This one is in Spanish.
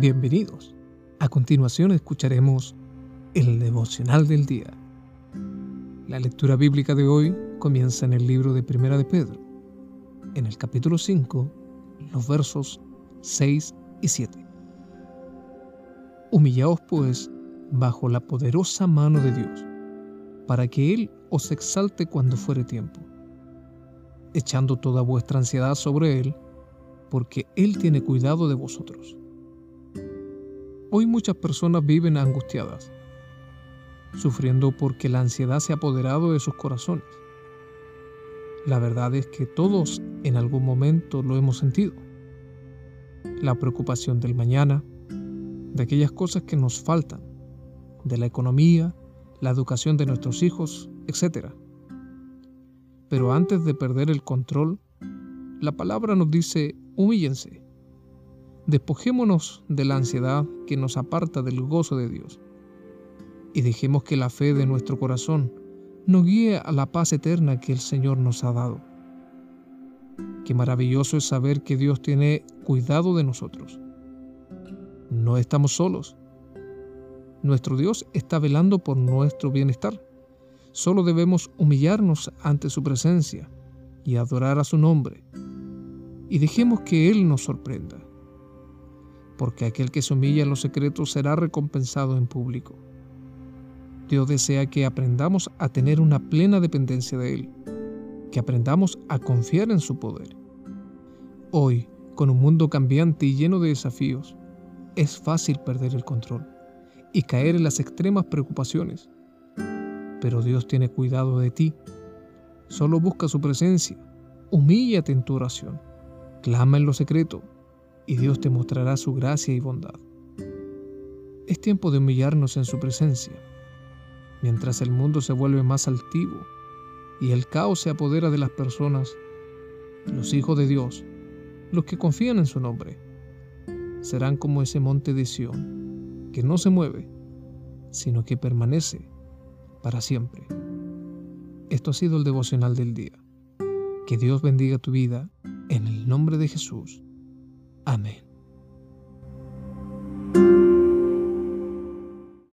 Bienvenidos. A continuación escucharemos el devocional del día. La lectura bíblica de hoy comienza en el libro de Primera de Pedro, en el capítulo 5, los versos 6 y 7. Humillaos pues bajo la poderosa mano de Dios, para que Él os exalte cuando fuere tiempo, echando toda vuestra ansiedad sobre Él, porque Él tiene cuidado de vosotros. Hoy muchas personas viven angustiadas, sufriendo porque la ansiedad se ha apoderado de sus corazones. La verdad es que todos en algún momento lo hemos sentido. La preocupación del mañana, de aquellas cosas que nos faltan, de la economía, la educación de nuestros hijos, etc. Pero antes de perder el control, la palabra nos dice, humíllense, Despojémonos de la ansiedad que nos aparta del gozo de Dios y dejemos que la fe de nuestro corazón nos guíe a la paz eterna que el Señor nos ha dado. Qué maravilloso es saber que Dios tiene cuidado de nosotros. No estamos solos. Nuestro Dios está velando por nuestro bienestar. Solo debemos humillarnos ante su presencia y adorar a su nombre. Y dejemos que Él nos sorprenda porque aquel que se humilla en los secretos será recompensado en público. Dios desea que aprendamos a tener una plena dependencia de Él, que aprendamos a confiar en su poder. Hoy, con un mundo cambiante y lleno de desafíos, es fácil perder el control y caer en las extremas preocupaciones. Pero Dios tiene cuidado de ti. Solo busca su presencia. Humíllate en tu oración. Clama en lo secreto y Dios te mostrará su gracia y bondad. Es tiempo de humillarnos en su presencia, mientras el mundo se vuelve más altivo y el caos se apodera de las personas, los hijos de Dios, los que confían en su nombre, serán como ese monte de Sión, que no se mueve, sino que permanece para siempre. Esto ha sido el devocional del día. Que Dios bendiga tu vida en el nombre de Jesús. Amén.